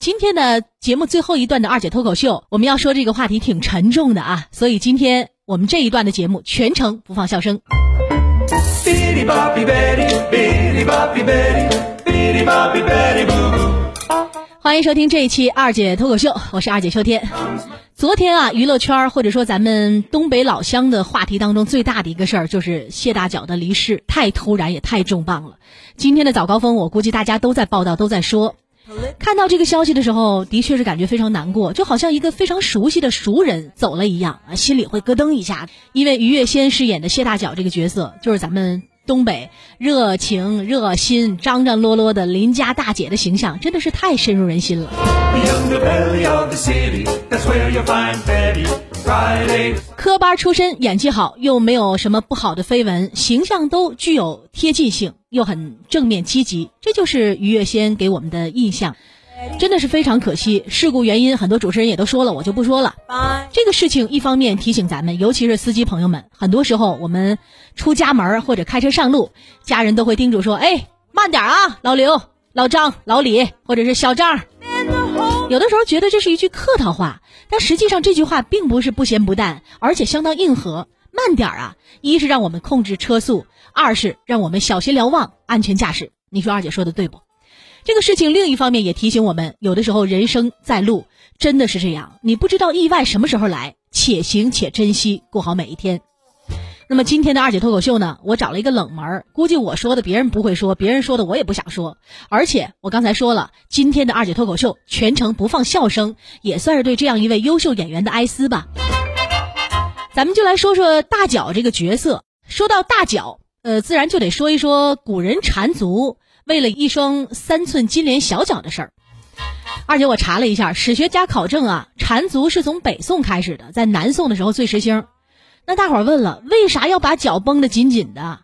今天的节目最后一段的二姐脱口秀，我们要说这个话题挺沉重的啊，所以今天我们这一段的节目全程不放笑声。欢迎收听这一期二姐脱口秀，我是二姐秋天。昨天啊，娱乐圈或者说咱们东北老乡的话题当中最大的一个事儿，就是谢大脚的离世，太突然也太重磅了。今天的早高峰，我估计大家都在报道，都在说。看到这个消息的时候，的确是感觉非常难过，就好像一个非常熟悉的熟人走了一样啊，心里会咯噔一下。因为于月仙饰演的谢大脚这个角色，就是咱们东北热情、热心、张张罗罗的邻家大姐的形象，真的是太深入人心了。科班出身，演技好，又没有什么不好的绯闻，形象都具有贴近性，又很正面积极，这就是于月仙给我们的印象。真的是非常可惜，事故原因很多主持人也都说了，我就不说了。这个事情一方面提醒咱们，尤其是司机朋友们，很多时候我们出家门或者开车上路，家人都会叮嘱说：“哎，慢点啊，老刘、老张、老李，或者是小张。”有的时候觉得这是一句客套话，但实际上这句话并不是不咸不淡，而且相当硬核。慢点啊，一是让我们控制车速，二是让我们小心瞭望，安全驾驶。你说二姐说的对不？这个事情另一方面也提醒我们，有的时候人生在路真的是这样，你不知道意外什么时候来，且行且珍惜，过好每一天。那么今天的二姐脱口秀呢，我找了一个冷门，估计我说的别人不会说，别人说的我也不想说。而且我刚才说了，今天的二姐脱口秀全程不放笑声，也算是对这样一位优秀演员的哀思吧。咱们就来说说大脚这个角色。说到大脚，呃，自然就得说一说古人缠足。为了一双三寸金莲小脚的事儿，二姐我查了一下，史学家考证啊，缠足是从北宋开始的，在南宋的时候最时兴。那大伙儿问了，为啥要把脚绷得紧紧的？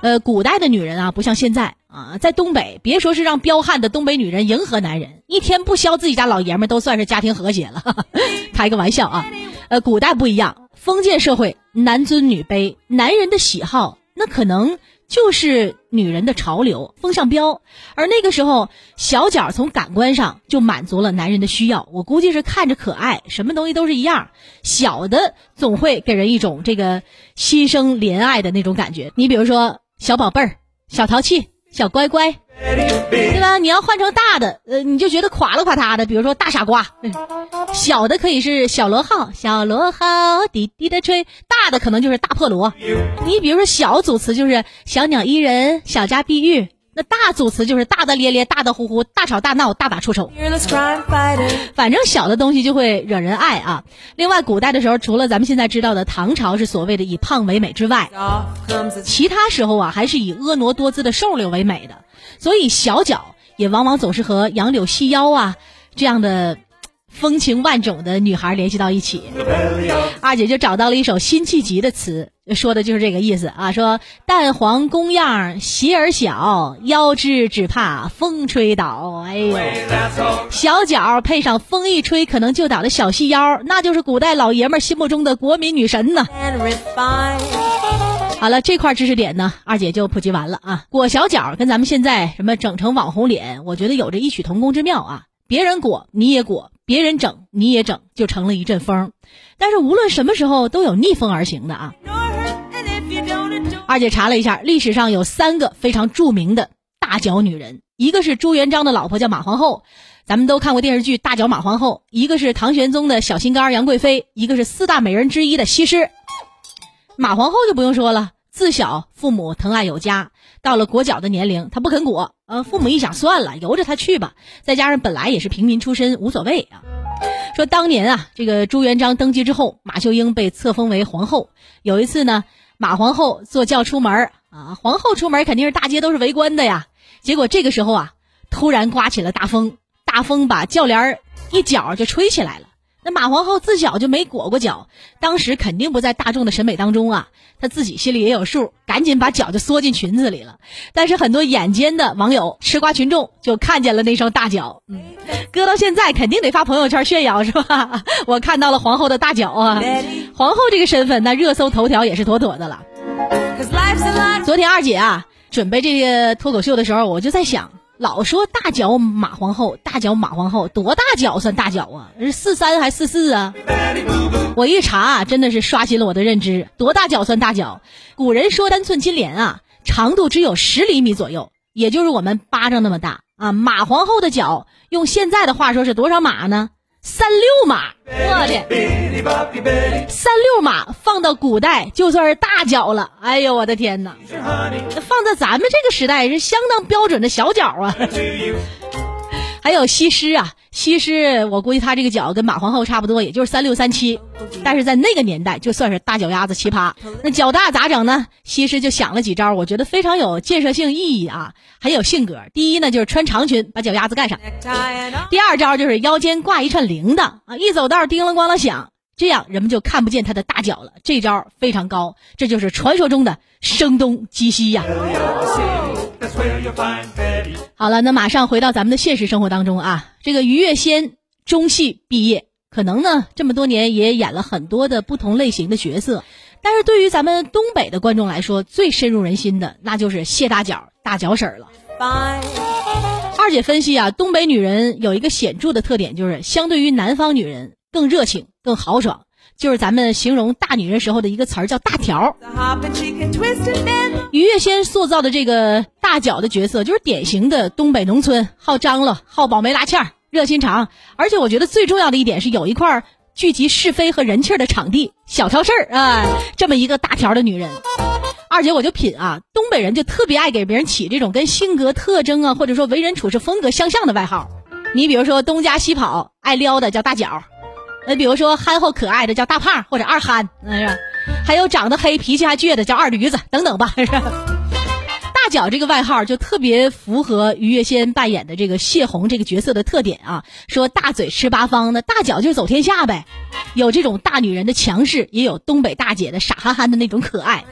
呃，古代的女人啊，不像现在啊，在东北，别说是让彪悍的东北女人迎合男人，一天不削自己家老爷们都算是家庭和谐了。开个玩笑啊，呃，古代不一样，封建社会，男尊女卑，男人的喜好那可能。就是女人的潮流风向标，而那个时候小脚从感官上就满足了男人的需要。我估计是看着可爱，什么东西都是一样，小的总会给人一种这个心生怜爱的那种感觉。你比如说小宝贝儿、小淘气、小乖乖。对吧？你要换成大的，呃，你就觉得垮了垮塌的。比如说大傻瓜，小的可以是小螺号，小螺号滴滴的吹；大的可能就是大破锣。你比如说小组词就是小鸟依人、小家碧玉，那大组词就是大大咧咧、大大呼呼、大吵大闹、大打出手。反正小的东西就会惹人爱啊。另外，古代的时候，除了咱们现在知道的唐朝是所谓的以胖为美之外，其他时候啊，还是以婀娜多姿的瘦柳为美的。所以小脚也往往总是和杨柳细腰啊这样的风情万种的女孩联系到一起。二姐就找到了一首辛弃疾的词，说的就是这个意思啊。说蛋黄宫样鞋儿小，腰肢只怕风吹倒。哎呦，小脚配上风一吹可能就倒的小细腰，那就是古代老爷们心目中的国民女神呢。好了，这块知识点呢，二姐就普及完了啊。裹小脚跟咱们现在什么整成网红脸，我觉得有着异曲同工之妙啊。别人裹你也裹，别人整你也整，就成了一阵风。但是无论什么时候都有逆风而行的啊。二姐查了一下，历史上有三个非常著名的大脚女人，一个是朱元璋的老婆叫马皇后，咱们都看过电视剧《大脚马皇后》；一个是唐玄宗的小心肝杨贵妃；一个是四大美人之一的西施。马皇后就不用说了。自小父母疼爱有加，到了裹脚的年龄，他不肯裹。呃，父母一想，算了，由着他去吧。再加上本来也是平民出身，无所谓啊。说当年啊，这个朱元璋登基之后，马秀英被册封为皇后。有一次呢，马皇后坐轿出门啊，皇后出门肯定是大街都是围观的呀。结果这个时候啊，突然刮起了大风，大风把轿帘一角就吹起来了。那马皇后自小就没裹过脚，当时肯定不在大众的审美当中啊。她自己心里也有数，赶紧把脚就缩进裙子里了。但是很多眼尖的网友、吃瓜群众就看见了那双大脚，嗯，搁到现在肯定得发朋友圈炫耀是吧？我看到了皇后的大脚啊！皇后这个身份，那热搜头条也是妥妥的了。昨天二姐啊准备这个脱口秀的时候，我就在想。老说大脚马皇后，大脚马皇后，多大脚算大脚啊？是四三还是四四啊？我一查，真的是刷新了我的认知，多大脚算大脚？古人说单寸金莲啊，长度只有十厘米左右，也就是我们巴掌那么大啊。马皇后的脚，用现在的话说是多少码呢？三六码，我的三六码放到古代就算是大脚了。哎呦，我的天哪！放在咱们这个时代是相当标准的小脚啊。还有西施啊，西施，我估计她这个脚跟马皇后差不多，也就是三六三七，但是在那个年代就算是大脚丫子奇葩。那脚大咋整呢？西施就想了几招，我觉得非常有建设性意义啊，很有性格。第一呢，就是穿长裙把脚丫子盖上；第二招就是腰间挂一串铃铛啊，一走道叮啷咣啷响，这样人们就看不见她的大脚了。这招非常高，这就是传说中的声东击西呀。好了，那马上回到咱们的现实生活当中啊。这个于月仙中戏毕业，可能呢这么多年也演了很多的不同类型的角色，但是对于咱们东北的观众来说，最深入人心的那就是谢大脚大脚婶了。二姐分析啊，东北女人有一个显著的特点，就是相对于南方女人更热情、更豪爽。就是咱们形容大女人时候的一个词儿，叫大条。于月仙塑造的这个大脚的角色，就是典型的东北农村，好张罗，好保媒拉纤，热心肠。而且我觉得最重要的一点是，有一块聚集是非和人气的场地，小挑事儿啊，这么一个大条的女人。二姐我就品啊，东北人就特别爱给别人起这种跟性格特征啊，或者说为人处事风格相像的外号。你比如说东家西跑，爱撩的叫大脚。那比如说憨厚可爱的叫大胖或者二憨，是吧？还有长得黑脾气还倔的叫二驴子等等吧，是？大脚这个外号就特别符合于月仙扮演的这个谢红这个角色的特点啊。说大嘴吃八方，的大脚就走天下呗。有这种大女人的强势，也有东北大姐的傻憨憨的那种可爱。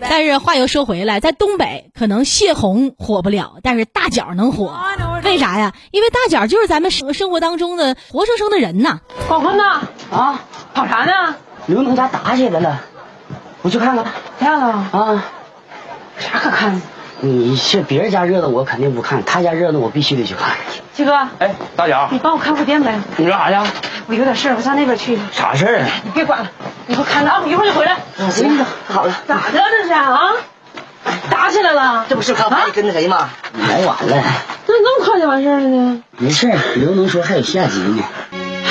但是话又说回来，在东北可能谢红火不了，但是大脚能火。为啥呀？因为大脚就是咱们生生活当中的活生生的人呐。广坤呐，啊，跑啥呢？刘能家打起来了，我去看看。看了啊。啥可看？你是别人家热闹，我肯定不看；他家热闹，我必须得去看。七哥，哎，大脚，你帮我看会店呗。你干啥去？我有点事儿，我上那边去。啥事儿啊？你别管了，你给我看着啊，一会儿就回来。行，好了。咋的了这是啊？打起来了？这不是刚才跟那谁吗？来晚了。那那么快就完事儿了呢？没事，刘能说还有下集呢。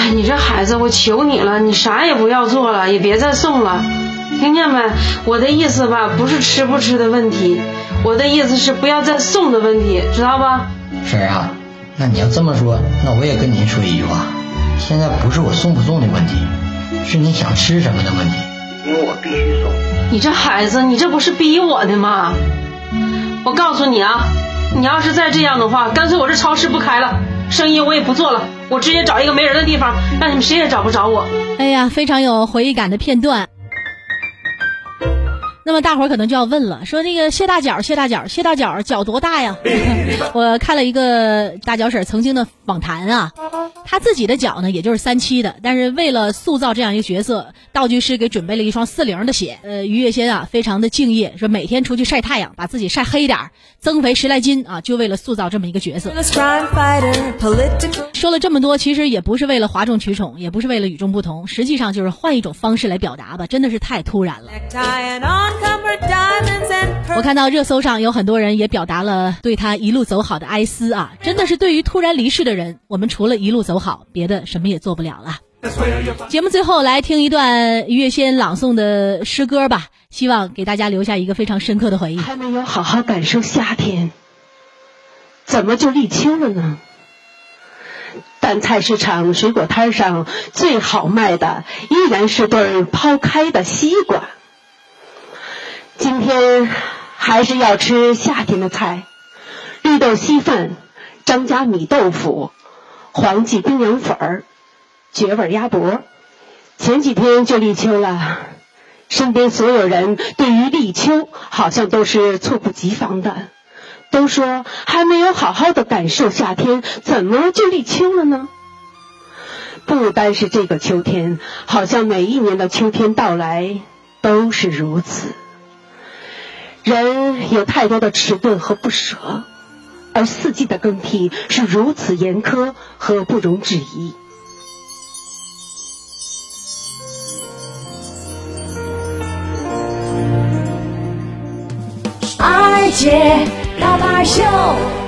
哎，你这孩子，我求你了，你啥也不要做了，也别再送了。听见没？我的意思吧，不是吃不吃的问题，我的意思是不要再送的问题，知道吧？婶儿啊，那你要这么说，那我也跟您说一句话，现在不是我送不送的问题，是你想吃什么的问题。因为我必须送。你这孩子，你这不是逼我的吗？我告诉你啊，你要是再这样的话，干脆我这超市不开了，生意我也不做了，我直接找一个没人的地方，让你们谁也找不着我。哎呀，非常有回忆感的片段。那么大伙儿可能就要问了，说那个谢大脚，谢大脚，谢大脚脚多大呀？我看了一个大脚婶曾经的访谈啊，她自己的脚呢，也就是三七的，但是为了塑造这样一个角色，道具师给准备了一双四零的鞋。呃，于月仙啊，非常的敬业，说每天出去晒太阳，把自己晒黑点儿，增肥十来斤啊，就为了塑造这么一个角色。说了这么多，其实也不是为了哗众取宠，也不是为了与众不同，实际上就是换一种方式来表达吧，真的是太突然了。我看到热搜上有很多人也表达了对他一路走好的哀思啊！真的是对于突然离世的人，我们除了一路走好，别的什么也做不了了。节目最后来听一段月仙朗诵的诗歌吧，希望给大家留下一个非常深刻的回忆。还没有好好感受夏天，怎么就立秋了呢？但菜市场水果摊上最好卖的依然是对抛开的西瓜。天还是要吃夏天的菜，绿豆稀饭、张家米豆腐、黄记冰凉粉儿、绝味鸭脖。前几天就立秋了，身边所有人对于立秋好像都是猝不及防的，都说还没有好好的感受夏天，怎么就立秋了呢？不单是这个秋天，好像每一年的秋天到来都是如此。人有太多的迟钝和不舍，而四季的更替是如此严苛和不容置疑。二姐，老八秀。